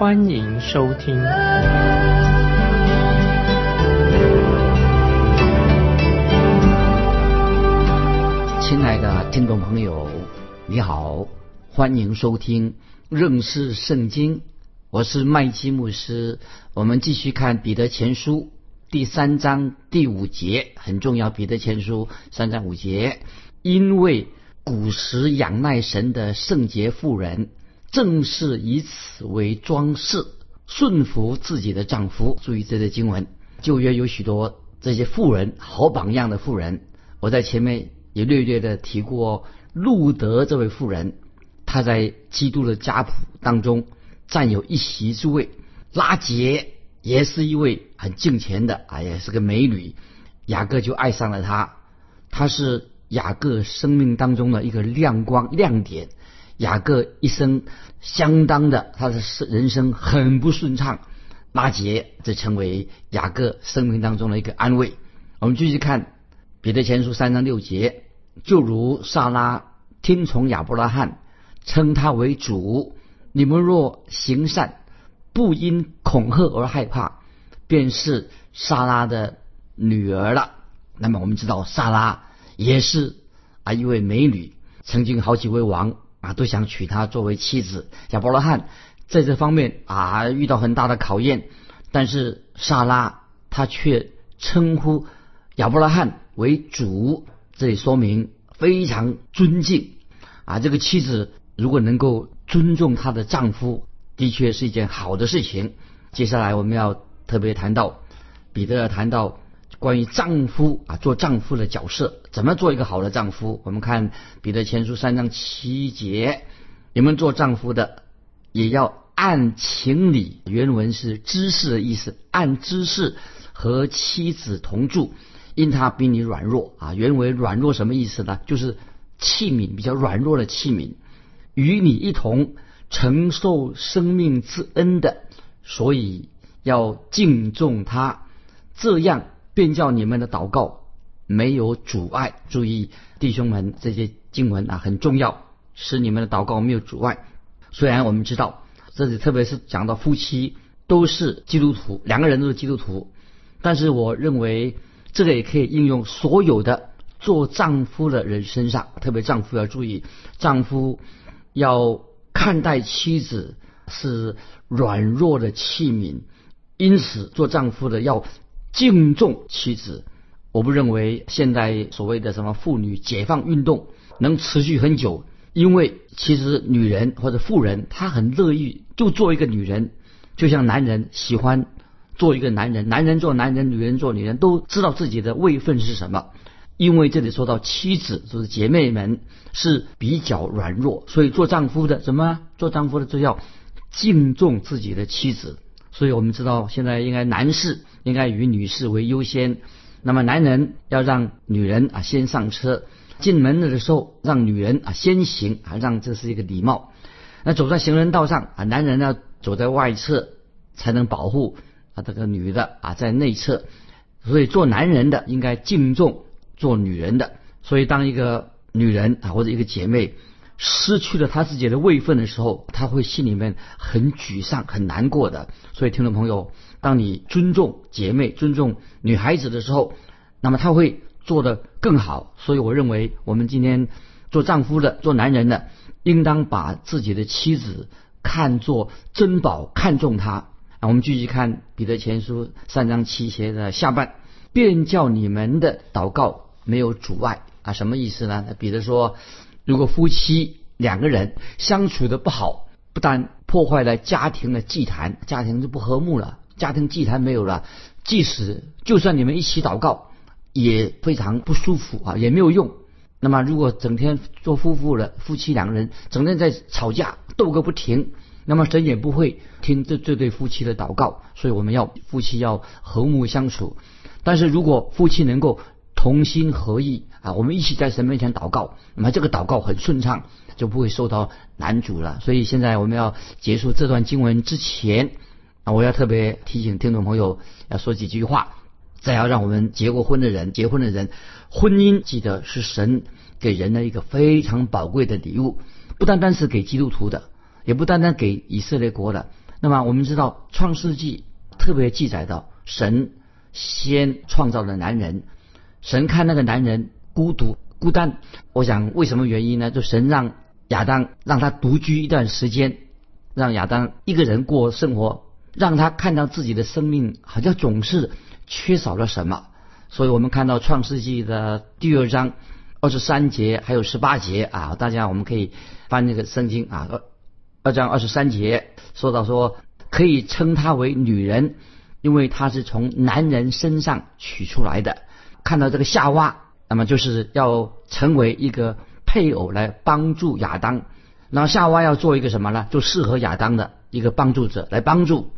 欢迎收听。亲爱的听众朋友，你好，欢迎收听认识圣经。我是麦基牧师，我们继续看彼得前书第三章第五节，很重要。彼得前书三章五节，因为古时仰赖神的圣洁妇人，正是以此为装饰，顺服自己的丈夫。注意这些经文，旧约有许多这些妇人，好榜样的妇人。我在前面也略略的提过路德这位妇人，她在基督的家谱当中占有一席之位。拉杰也是一位很敬虔的啊，也是个美女。雅各就爱上了她，她是雅各生命当中的一个亮光亮点。雅各一生相当的，他的人生很不顺畅，拉杰则成为雅各生命当中的一个安慰。我们继续看。彼得前书三章六节，就如萨拉听从亚伯拉罕，称他为主。你们若行善，不因恐吓而害怕，便是萨拉的女儿了。那么我们知道，萨拉也是啊一位美女，曾经好几位王啊都想娶她作为妻子。亚伯拉罕在这方面啊遇到很大的考验，但是萨拉她却称呼亚伯拉罕。为主，这里说明非常尊敬啊。这个妻子如果能够尊重她的丈夫，的确是一件好的事情。接下来我们要特别谈到彼得谈到关于丈夫啊，做丈夫的角色，怎么做一个好的丈夫？我们看彼得前书三章七节，你们做丈夫的也要按情理，原文是知识的意思，按知识和妻子同住。因他比你软弱啊，原为软弱什么意思呢？就是器皿比较软弱的器皿，与你一同承受生命之恩的，所以要敬重他，这样便叫你们的祷告没有阻碍。注意，弟兄们，这些经文啊很重要，使你们的祷告没有阻碍。虽然我们知道，这里特别是讲到夫妻都是基督徒，两个人都是基督徒，但是我认为。这个也可以应用所有的做丈夫的人身上，特别丈夫要注意，丈夫要看待妻子是软弱的器皿，因此做丈夫的要敬重妻子。我不认为现在所谓的什么妇女解放运动能持续很久，因为其实女人或者妇人她很乐意就做一个女人，就像男人喜欢。做一个男人，男人做男人，女人做女人，都知道自己的位分是什么。因为这里说到妻子，就是姐妹们是比较软弱，所以做丈夫的怎么做丈夫的就要敬重自己的妻子。所以我们知道，现在应该男士应该以女士为优先。那么男人要让女人啊先上车，进门的时候让女人啊先行啊，让这是一个礼貌。那走在行人道上啊，男人呢走在外侧才能保护。啊，这个女的啊，在内侧，所以做男人的应该敬重做女人的。所以，当一个女人啊，或者一个姐妹失去了他自己的位分的时候，他会心里面很沮丧、很难过的。所以，听众朋友，当你尊重姐妹、尊重女孩子的时候，那么她会做得更好。所以，我认为我们今天做丈夫的、做男人的，应当把自己的妻子看作珍宝，看重她。啊，我们继续看彼得前书三章七节的下半，便叫你们的祷告没有阻碍啊，什么意思呢？彼得说，如果夫妻两个人相处的不好，不但破坏了家庭的祭坛，家庭就不和睦了，家庭祭坛没有了，即使就算你们一起祷告，也非常不舒服啊，也没有用。那么，如果整天做夫妇了，夫妻两个人整天在吵架斗个不停，那么神也不会听这这对夫妻的祷告。所以我们要夫妻要和睦相处。但是如果夫妻能够同心合意啊，我们一起在神面前祷告，那么这个祷告很顺畅，就不会受到难阻了。所以现在我们要结束这段经文之前啊，我要特别提醒听众朋友要说几句话。再要让我们结过婚的人，结婚的人，婚姻记得是神给人的一个非常宝贵的礼物，不单单是给基督徒的，也不单单给以色列国的。那么我们知道，《创世纪》特别记载到，神先创造了男人，神看那个男人孤独孤单，我想为什么原因呢？就神让亚当让他独居一段时间，让亚当一个人过生活，让他看到自己的生命好像总是。缺少了什么？所以我们看到《创世纪》的第二章二十三节还有十八节啊，大家我们可以翻那个圣经啊，二二章二十三节说到说可以称她为女人，因为她是从男人身上取出来的。看到这个夏娃，那么就是要成为一个配偶来帮助亚当。那夏娃要做一个什么呢？就适合亚当的一个帮助者来帮助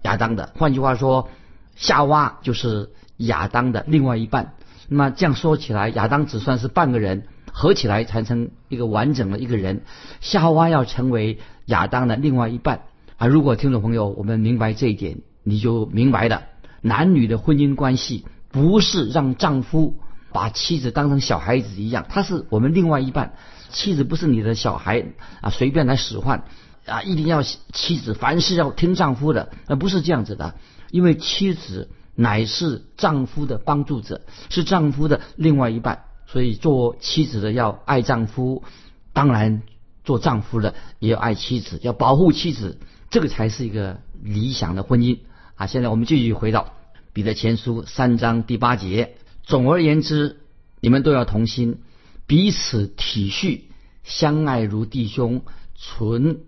亚当的。换句话说。夏娃就是亚当的另外一半，那么这样说起来，亚当只算是半个人，合起来才成一个完整的一个人。夏娃要成为亚当的另外一半啊！如果听众朋友我们明白这一点，你就明白了，男女的婚姻关系不是让丈夫把妻子当成小孩子一样，他是我们另外一半，妻子不是你的小孩啊，随便来使唤啊，一定要妻子凡事要听丈夫的，那不是这样子的。因为妻子乃是丈夫的帮助者，是丈夫的另外一半，所以做妻子的要爱丈夫，当然做丈夫的也要爱妻子，要保护妻子，这个才是一个理想的婚姻啊！现在我们继续回到彼得前书三章第八节。总而言之，你们都要同心，彼此体恤，相爱如弟兄，存。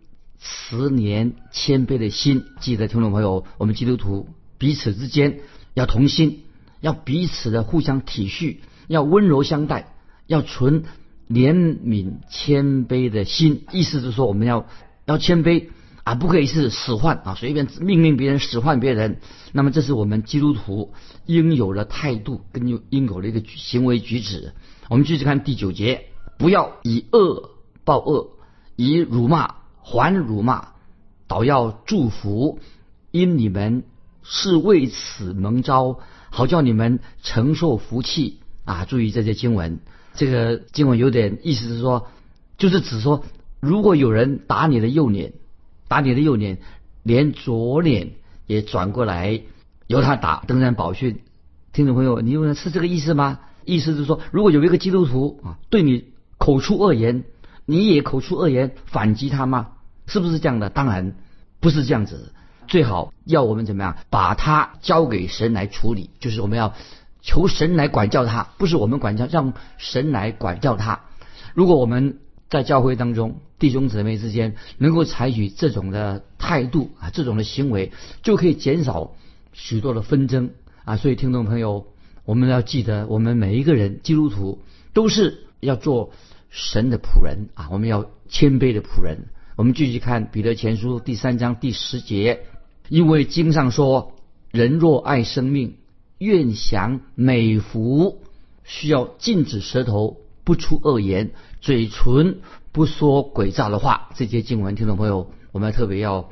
慈年谦卑的心，记得听众朋友，我们基督徒彼此之间要同心，要彼此的互相体恤，要温柔相待，要存怜悯谦卑的心。意思是说，我们要要谦卑啊，不可以是使唤啊，随便命令别人使唤别人。那么，这是我们基督徒应有的态度跟应有的一个行为举止。我们继续看第九节，不要以恶报恶，以辱骂。还辱骂，倒要祝福，因你们是为此蒙召，好叫你们承受福气啊！注意这些经文，这个经文有点意思是说，就是指说，如果有人打你的右脸，打你的右脸，连左脸也转过来由他打，登山宝训。听众朋友，你问是这个意思吗？意思是说，如果有一个基督徒啊，对你口出恶言。你也口出恶言反击他吗？是不是这样的？当然不是这样子。最好要我们怎么样把他交给神来处理，就是我们要求神来管教他，不是我们管教，让神来管教他。如果我们在教会当中弟兄姊妹之间能够采取这种的态度啊，这种的行为，就可以减少许多的纷争啊。所以听众朋友，我们要记得，我们每一个人基督徒都是要做。神的仆人啊，我们要谦卑的仆人。我们继续看彼得前书第三章第十节，因为经上说：“人若爱生命，愿享美福，需要禁止舌头不出恶言，嘴唇不说诡诈的话。”这些经文，听众朋友，我们特别要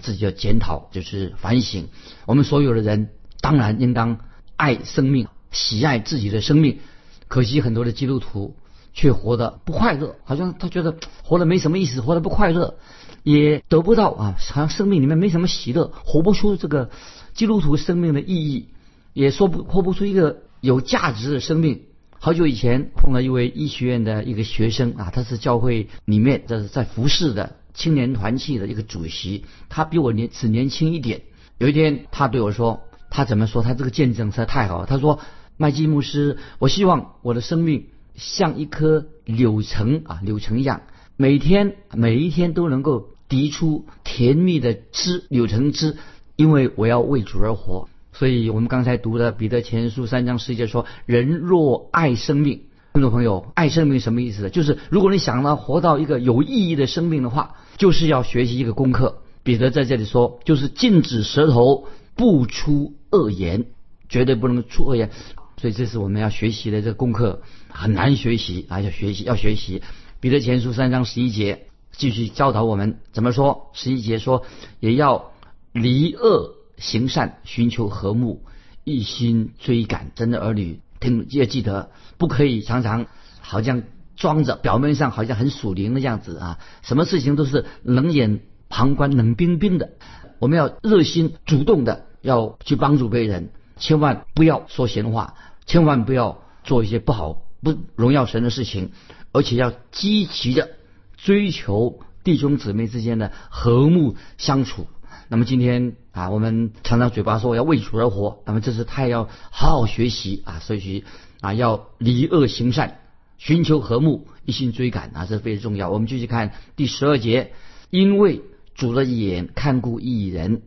自己要检讨，就是反省。我们所有的人当然应当爱生命，喜爱自己的生命。可惜很多的基督徒。却活得不快乐，好像他觉得活得没什么意思，活得不快乐，也得不到啊，好像生命里面没什么喜乐，活不出这个基督徒生命的意义，也说不活不出一个有价值的生命。好久以前碰到一位医学院的一个学生啊，他是教会里面这是在服侍的青年团契的一个主席，他比我年只年轻一点。有一天他对我说，他怎么说？他这个见证实在太好了。他说：“麦基牧师，我希望我的生命。”像一颗柳橙啊，柳橙一样，每天每一天都能够滴出甜蜜的汁，柳橙汁。因为我要为主而活，所以我们刚才读的彼得前书三章十一节说：人若爱生命，听众朋友，爱生命什么意思？就是如果你想要活到一个有意义的生命的话，就是要学习一个功课。彼得在这里说，就是禁止舌头不出恶言，绝对不能出恶言。所以这是我们要学习的这个功课，很难学习啊！要学习，要学习。彼得前书三章十一节继续教导我们怎么说。十一节说，也要离恶行善，寻求和睦，一心追赶真的儿女。听，要记得不可以常常好像装着表面上好像很属灵的样子啊！什么事情都是冷眼旁观、冷冰冰的。我们要热心主动的要去帮助别人，千万不要说闲话，千万不要做一些不好、不荣耀神的事情。而且要积极的追求弟兄姊妹之间的和睦相处。那么今天啊，我们常常嘴巴说要为主而活，那么这是太要好好学习啊，所以啊要离恶行善，寻求和睦，一心追赶啊，这非常重要。我们继续看第十二节，因为主的眼看顾一人，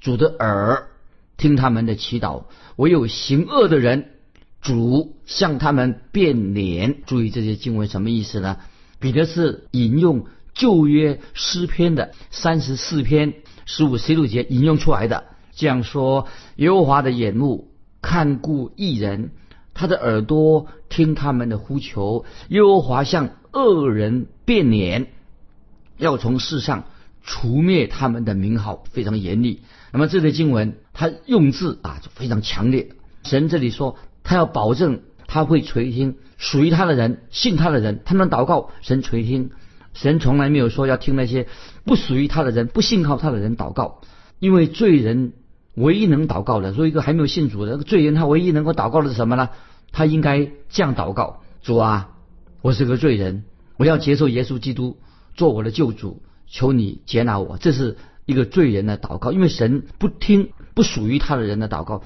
主的耳听他们的祈祷，唯有行恶的人。主向他们变脸，注意这些经文什么意思呢？彼得是引用旧约诗篇的三十四篇十五十六节引用出来的，这样说：耶和华的眼目看顾一人，他的耳朵听他们的呼求。耶和华向恶人变脸，要从世上除灭他们的名号，非常严厉。那么这类经文，他用字啊就非常强烈。神这里说。他要保证他会垂听属于他的人、信他的人，他们祷告，神垂听。神从来没有说要听那些不属于他的人、不信靠他的人祷告，因为罪人唯一能祷告的，说一个还没有信主的罪人，他唯一能够祷告的是什么呢？他应该这样祷告：主啊，我是个罪人，我要接受耶稣基督做我的救主，求你接纳我。这是一个罪人的祷告，因为神不听不属于他的人的祷告。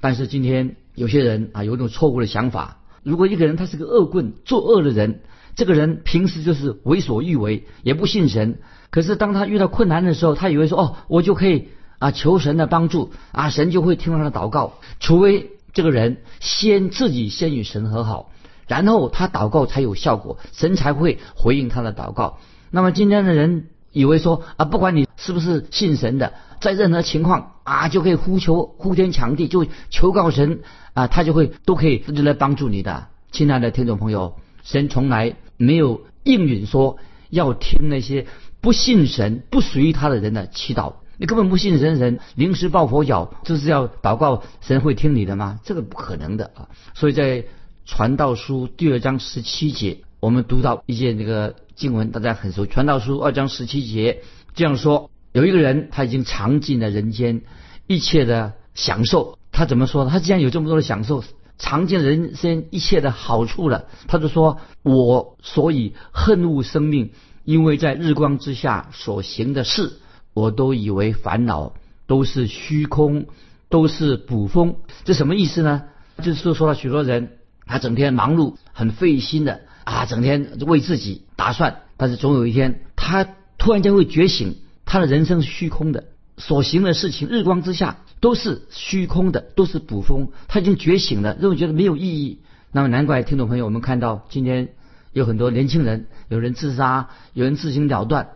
但是今天。有些人啊，有一种错误的想法。如果一个人他是个恶棍、作恶的人，这个人平时就是为所欲为，也不信神。可是当他遇到困难的时候，他以为说：“哦，我就可以啊求神的帮助啊，神就会听他的祷告。”除非这个人先自己先与神和好，然后他祷告才有效果，神才会回应他的祷告。那么今天的人以为说啊，不管你是不是信神的。在任何情况啊，就可以呼求呼天抢地，就求告神啊，他就会都可以来帮助你的。亲爱的听众朋友，神从来没有应允说要听那些不信神、不属于他的人的祈祷。你根本不信神，人临时抱佛脚，这是要祷告神会听你的吗？这个不可能的啊！所以在传道书第二章十七节，我们读到一些那个经文，大家很熟。传道书二章十七节这样说。有一个人，他已经尝尽了人间一切的享受。他怎么说呢？他既然有这么多的享受，尝尽人生一切的好处了，他就说：“我所以恨恶生命，因为在日光之下所行的事，我都以为烦恼，都是虚空，都是捕风。”这什么意思呢？就是说，说了许多人，他整天忙碌，很费心的啊，整天为自己打算，但是总有一天，他突然间会觉醒。他的人生是虚空的，所行的事情，日光之下都是虚空的，都是捕风。他已经觉醒了，认为觉得没有意义。那么难怪听众朋友，我们看到今天有很多年轻人，有人自杀，有人自行了断。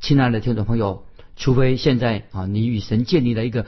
亲爱的听众朋友，除非现在啊，你与神建立了一个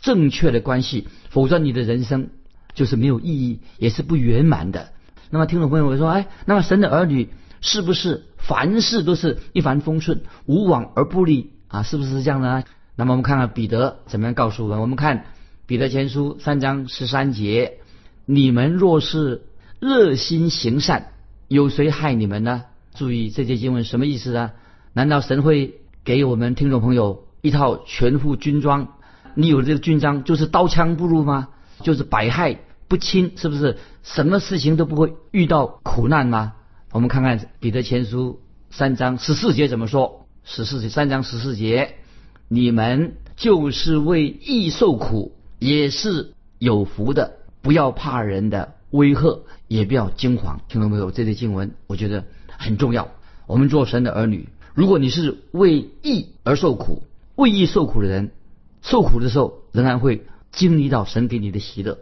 正确的关系，否则你的人生就是没有意义，也是不圆满的。那么听众朋友会说，哎，那么神的儿女是不是凡事都是一帆风顺，无往而不利？啊，是不是这样呢？那么我们看看彼得怎么样告诉我们。我们看彼得前书三章十三节：你们若是热心行善，有谁害你们呢？注意这些经文什么意思呢？难道神会给我们听众朋友一套全副军装？你有这个军装，就是刀枪不入吗？就是百害不侵，是不是？什么事情都不会遇到苦难吗？我们看看彼得前书三章十四节怎么说。十四节三章十四节，你们就是为义受苦，也是有福的。不要怕人的威吓，也不要惊慌。听到没有？这类经文我觉得很重要。我们做神的儿女，如果你是为义而受苦，为义受苦的人，受苦的时候仍然会经历到神给你的喜乐。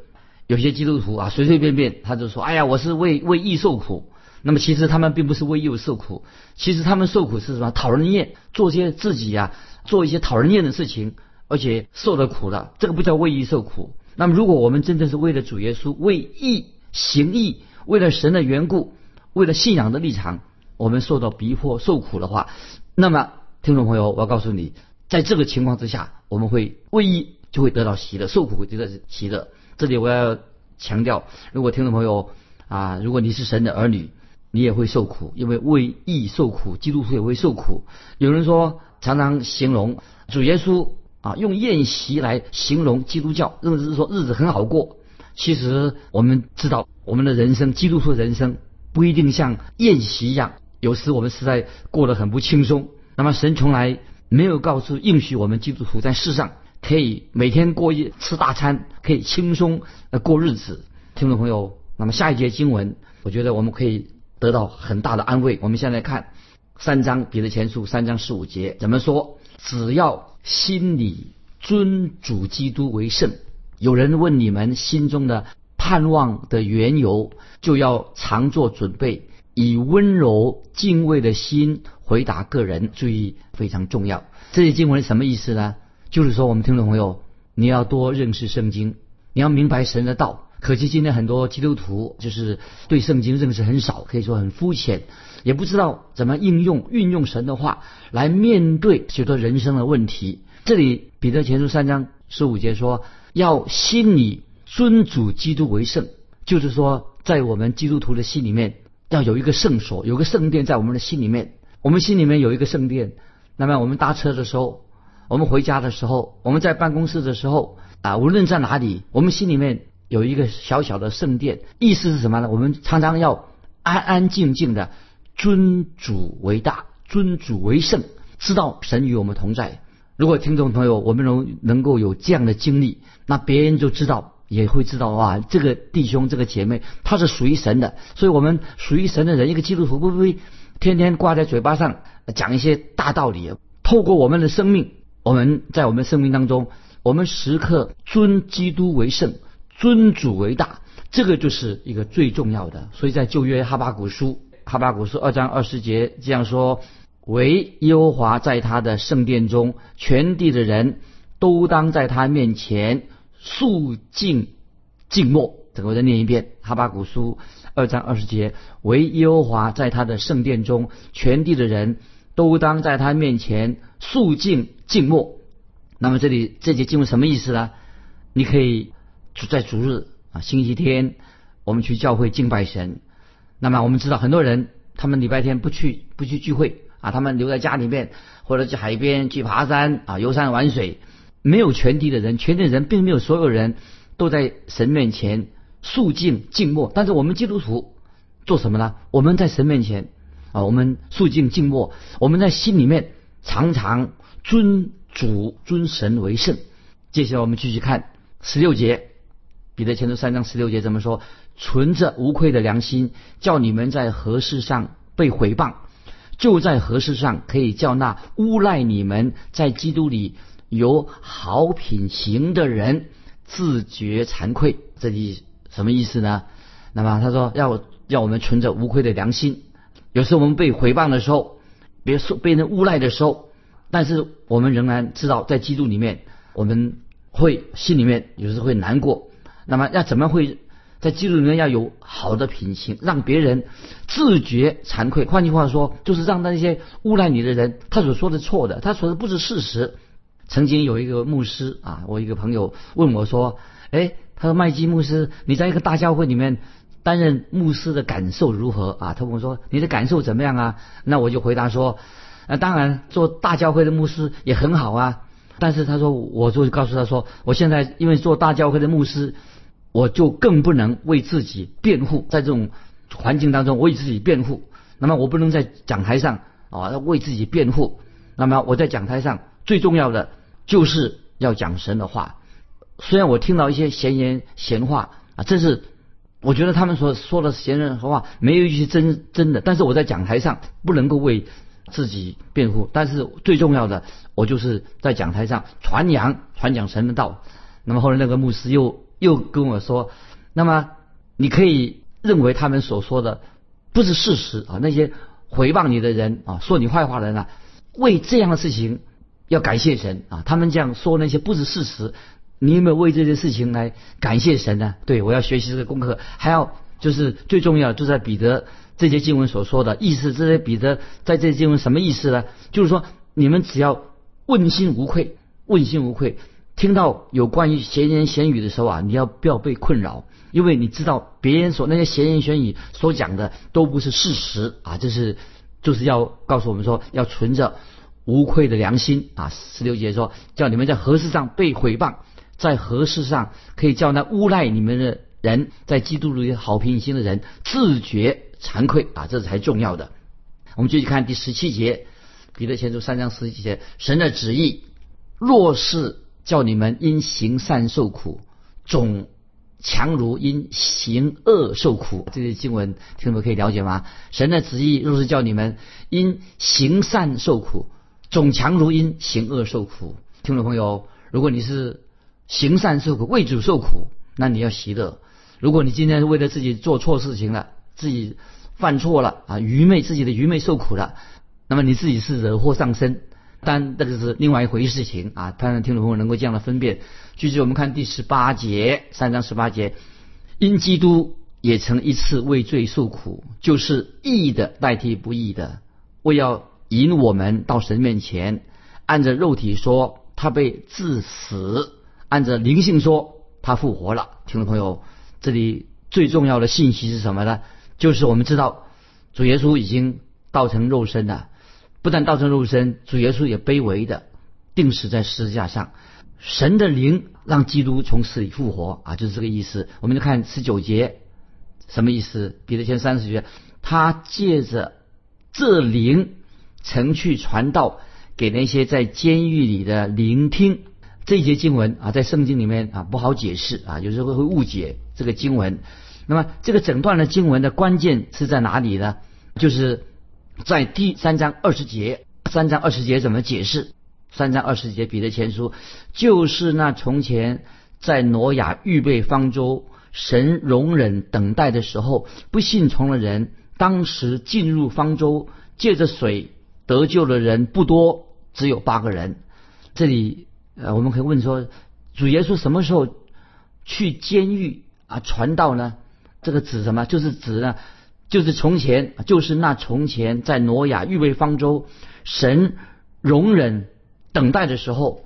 有些基督徒啊，随随便便他就说：“哎呀，我是为为义受苦。”那么其实他们并不是为义受苦，其实他们受苦是什么？讨人厌，做些自己呀，做一些讨人厌的事情，而且受了苦了，这个不叫为义受苦。那么如果我们真正是为了主耶稣，为义行义，为了神的缘故，为了信仰的立场，我们受到逼迫受苦的话，那么听众朋友，我要告诉你，在这个情况之下，我们会为义就会得到喜乐，受苦会得到喜乐。这里我要强调，如果听众朋友啊，如果你是神的儿女，你也会受苦，因为为义受苦，基督徒也会受苦。有人说，常常形容主耶稣啊，用宴席来形容基督教，认为是说日子很好过。其实我们知道，我们的人生，基督徒的人生不一定像宴席一样，有时我们实在过得很不轻松。那么神从来没有告诉应许我们基督徒在世上可以每天过一吃大餐，可以轻松呃过日子。听众朋友，那么下一节经文，我觉得我们可以。得到很大的安慰。我们现在看三章彼得前书三章十五节怎么说？只要心里尊主基督为圣。有人问你们心中的盼望的缘由，就要常做准备，以温柔敬畏的心回答个人。注意，非常重要。这些经文什么意思呢？就是说，我们听众朋友，你要多认识圣经，你要明白神的道。可惜今天很多基督徒就是对圣经认识很少，可以说很肤浅，也不知道怎么应用运用神的话来面对许多人生的问题。这里彼得前书三章十五节说，要心里尊主基督为圣，就是说在我们基督徒的心里面要有一个圣所，有个圣殿在我们的心里面。我们心里面有一个圣殿，那么我们搭车的时候，我们回家的时候，我们在办公室的时候啊，无论在哪里，我们心里面。有一个小小的圣殿，意思是什么呢？我们常常要安安静静的尊主为大，尊主为圣，知道神与我们同在。如果听众朋友我们能能够有这样的经历，那别人就知道，也会知道哇，这个弟兄这个姐妹他是属于神的。所以，我们属于神的人，一个基督徒会不会天天挂在嘴巴上讲一些大道理？透过我们的生命，我们在我们生命当中，我们时刻尊基督为圣。尊主为大，这个就是一个最重要的。所以在旧约哈巴古书，哈巴古书二章二十节这样说：唯耶和华在他的圣殿中，全地的人都当在他面前肃静静默。整个再念一遍：哈巴古书二章二十节，唯耶和华在他的圣殿中，全地的人都当在他面前肃静静默。那么这里这节经文什么意思呢？你可以。在主日啊，星期天我们去教会敬拜神。那么我们知道很多人，他们礼拜天不去不去聚会啊，他们留在家里面，或者去海边去爬山啊，游山玩水。没有全体的人，全体的人并没有所有人都在神面前肃静静默。但是我们基督徒做什么呢？我们在神面前啊，我们肃静静默，我们在心里面常常尊主尊神为圣。接下来我们继续看十六节。彼得前书三章十六节怎么说？存着无愧的良心，叫你们在何事上被毁谤，就在何事上可以叫那诬赖你们在基督里有好品行的人自觉惭愧。这里什么意思呢？那么他说要要我们存着无愧的良心。有时候我们被毁谤的时候，别说被人诬赖的时候，但是我们仍然知道在基督里面，我们会心里面有时会难过。那么要怎么会在基督里面要有好的品行，让别人自觉惭愧？换句话说，就是让那些诬赖你的人，他所说的错的，他说的不是事实。曾经有一个牧师啊，我一个朋友问我说：“哎，他说麦基牧师，你在一个大教会里面担任牧师的感受如何啊？”他问我说：“你的感受怎么样啊？”那我就回答说：“那当然，做大教会的牧师也很好啊。”但是他说，我就告诉他说：“我现在因为做大教会的牧师。”我就更不能为自己辩护，在这种环境当中为自己辩护。那么我不能在讲台上啊为自己辩护。那么我在讲台上最重要的就是要讲神的话。虽然我听到一些闲言闲话啊，这是我觉得他们所说的闲人话没有一句真真的。但是我在讲台上不能够为自己辩护。但是最重要的，我就是在讲台上传扬传讲神的道。那么后来那个牧师又。又跟我说，那么你可以认为他们所说的不是事实啊，那些诽谤你的人啊，说你坏话的人啊，为这样的事情要感谢神啊，他们这样说那些不是事实，你有没有为这些事情来感谢神呢？对我要学习这个功课，还要就是最重要就在彼得这些经文所说的意思，这些彼得在这些经文什么意思呢？就是说你们只要问心无愧，问心无愧。听到有关于闲言闲语的时候啊，你要不要被困扰？因为你知道别人所那些闲言闲语所讲的都不是事实啊，这是就是要告诉我们说，要存着无愧的良心啊。十六节说，叫你们在何事上被毁谤，在何事上可以叫那诬赖你们的人，在基督里好平心的人自觉惭愧啊，这才重要的。我们继续看第十七节，彼得前书三章十七节，神的旨意若是。叫你们因行善受苦，总强如因行恶受苦。这些经文听众可以了解吗？神的旨意若是叫你们因行善受苦，总强如因行恶受苦。听众朋友，如果你是行善受苦，为主受苦，那你要喜乐；如果你今天是为了自己做错事情了，自己犯错了啊，愚昧自己的愚昧受苦了，那么你自己是惹祸上身。但这个是另外一回事情啊！盼望听众朋友能够这样的分辨。继续我们看第十八节，三章十八节，因基督也曾一次为罪受苦，就是义的代替不义的，为要引我们到神面前。按着肉体说，他被致死；按着灵性说，他复活了。听众朋友，这里最重要的信息是什么呢？就是我们知道主耶稣已经道成肉身了。不但道成肉身，主耶稣也卑微的定死在十字架上。神的灵让基督从死里复活啊，就是这个意思。我们就看十九节，什么意思？彼得前三十节，他借着这灵曾去传道给那些在监狱里的聆听。这节经文啊，在圣经里面啊不好解释啊，有时候会误解这个经文。那么这个整段的经文的关键是在哪里呢？就是。在第三章二十节，三章二十节怎么解释？三章二十节，彼得前书就是那从前在挪亚预备方舟，神容忍等待的时候，不信从的人，当时进入方舟，借着水得救的人不多，只有八个人。这里呃，我们可以问说，主耶稣什么时候去监狱啊传道呢？这个指什么？就是指呢？就是从前，就是那从前在挪亚预备方舟，神容忍等待的时候，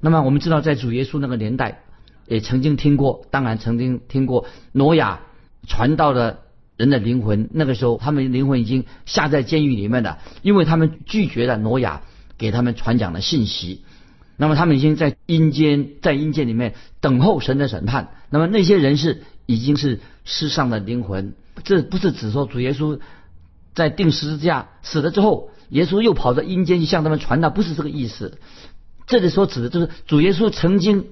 那么我们知道，在主耶稣那个年代，也曾经听过，当然曾经听过挪亚传道的人的灵魂，那个时候他们灵魂已经下在监狱里面了，因为他们拒绝了挪亚给他们传讲的信息，那么他们已经在阴间，在阴间里面等候神的审判，那么那些人是已经是世上的灵魂。这不是指说主耶稣在定十字架死了之后，耶稣又跑到阴间去向他们传道，不是这个意思。这里所指的就是主耶稣曾经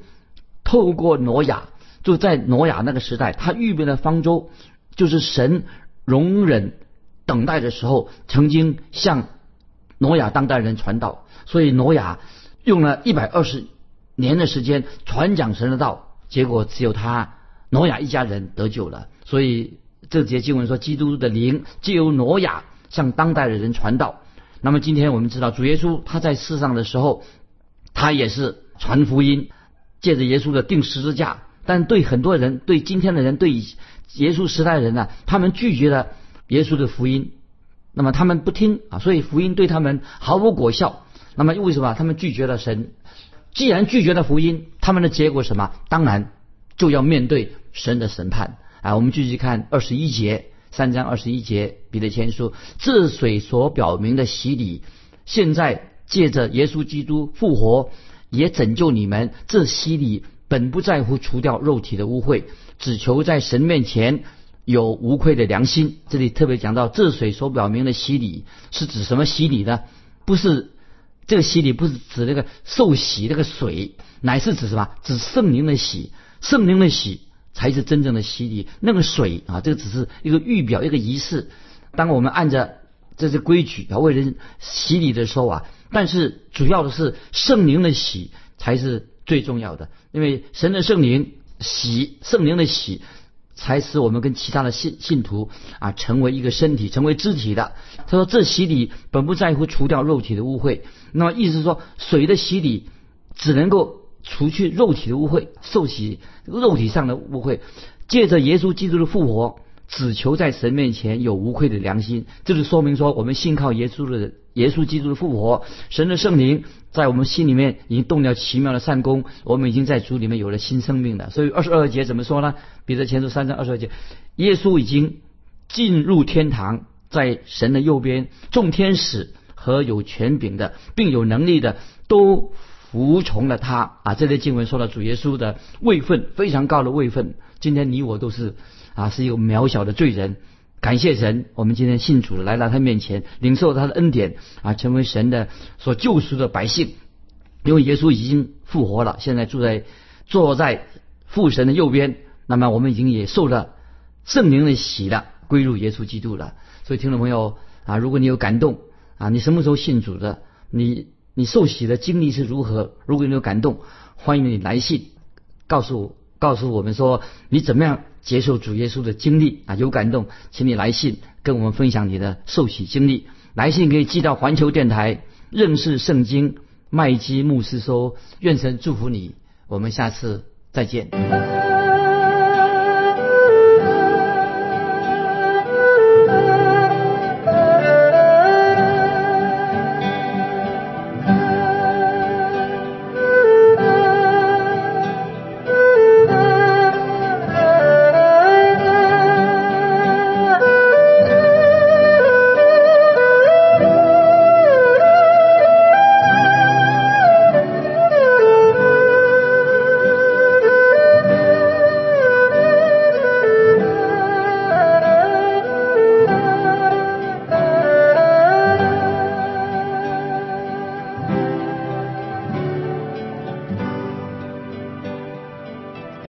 透过挪亚，就在挪亚那个时代，他预备了方舟，就是神容忍等待的时候，曾经向挪亚当代人传道。所以挪亚用了一百二十年的时间传讲神的道，结果只有他挪亚一家人得救了。所以。这节经文说，基督的灵借由挪亚向当代的人传道。那么今天我们知道，主耶稣他在世上的时候，他也是传福音，借着耶稣的定十字架。但对很多人，对今天的人，对耶稣时代的人呢，他们拒绝了耶稣的福音。那么他们不听啊，所以福音对他们毫无果效。那么为什么他们拒绝了神？既然拒绝了福音，他们的结果什么？当然就要面对神的审判。啊，我们继续看二十一节，三章二十一节，彼得前书，这水所表明的洗礼，现在借着耶稣基督复活，也拯救你们。这洗礼本不在乎除掉肉体的污秽，只求在神面前有无愧的良心。这里特别讲到，这水所表明的洗礼是指什么洗礼呢？不是这个洗礼，不是指那个受洗那个水，乃是指什么？指圣灵的洗，圣灵的洗。才是真正的洗礼。那个水啊，这个只是一个预表，一个仪式。当我们按着这些规矩啊为人洗礼的时候啊，但是主要的是圣灵的洗才是最重要的。因为神的圣灵洗，圣灵的洗才使我们跟其他的信信徒啊成为一个身体，成为肢体的。他说：“这洗礼本不在乎除掉肉体的污秽，那么意思是说，水的洗礼只能够除去肉体的污秽，受洗肉体上的污秽。借着耶稣基督的复活，只求在神面前有无愧的良心。这就说明说，我们信靠耶稣的耶稣基督的复活，神的圣灵在我们心里面已经动了奇妙的善功，我们已经在主里面有了新生命了。所以二十二节怎么说呢？彼得前书三章二十二节，耶稣已经进入天堂，在神的右边，众天使和有权柄的，并有能力的都服从了他。啊，这类经文说到主耶稣的位分非常高的位分。今天你我都是啊，是一个渺小的罪人。感谢神，我们今天信主，来到他面前，领受他的恩典啊，成为神的所救赎的百姓。因为耶稣已经复活了，现在住在坐在父神的右边。那么我们已经也受了圣灵的洗了，归入耶稣基督了。所以听众朋友啊，如果你有感动啊，你什么时候信主的？你你受洗的经历是如何？如果你有感动，欢迎你来信告诉告诉我们说你怎么样接受主耶稣的经历啊？有感动，请你来信跟我们分享你的受洗经历。来信可以寄到环球电台认识圣经麦基牧师说，愿神祝福你。我们下次再见。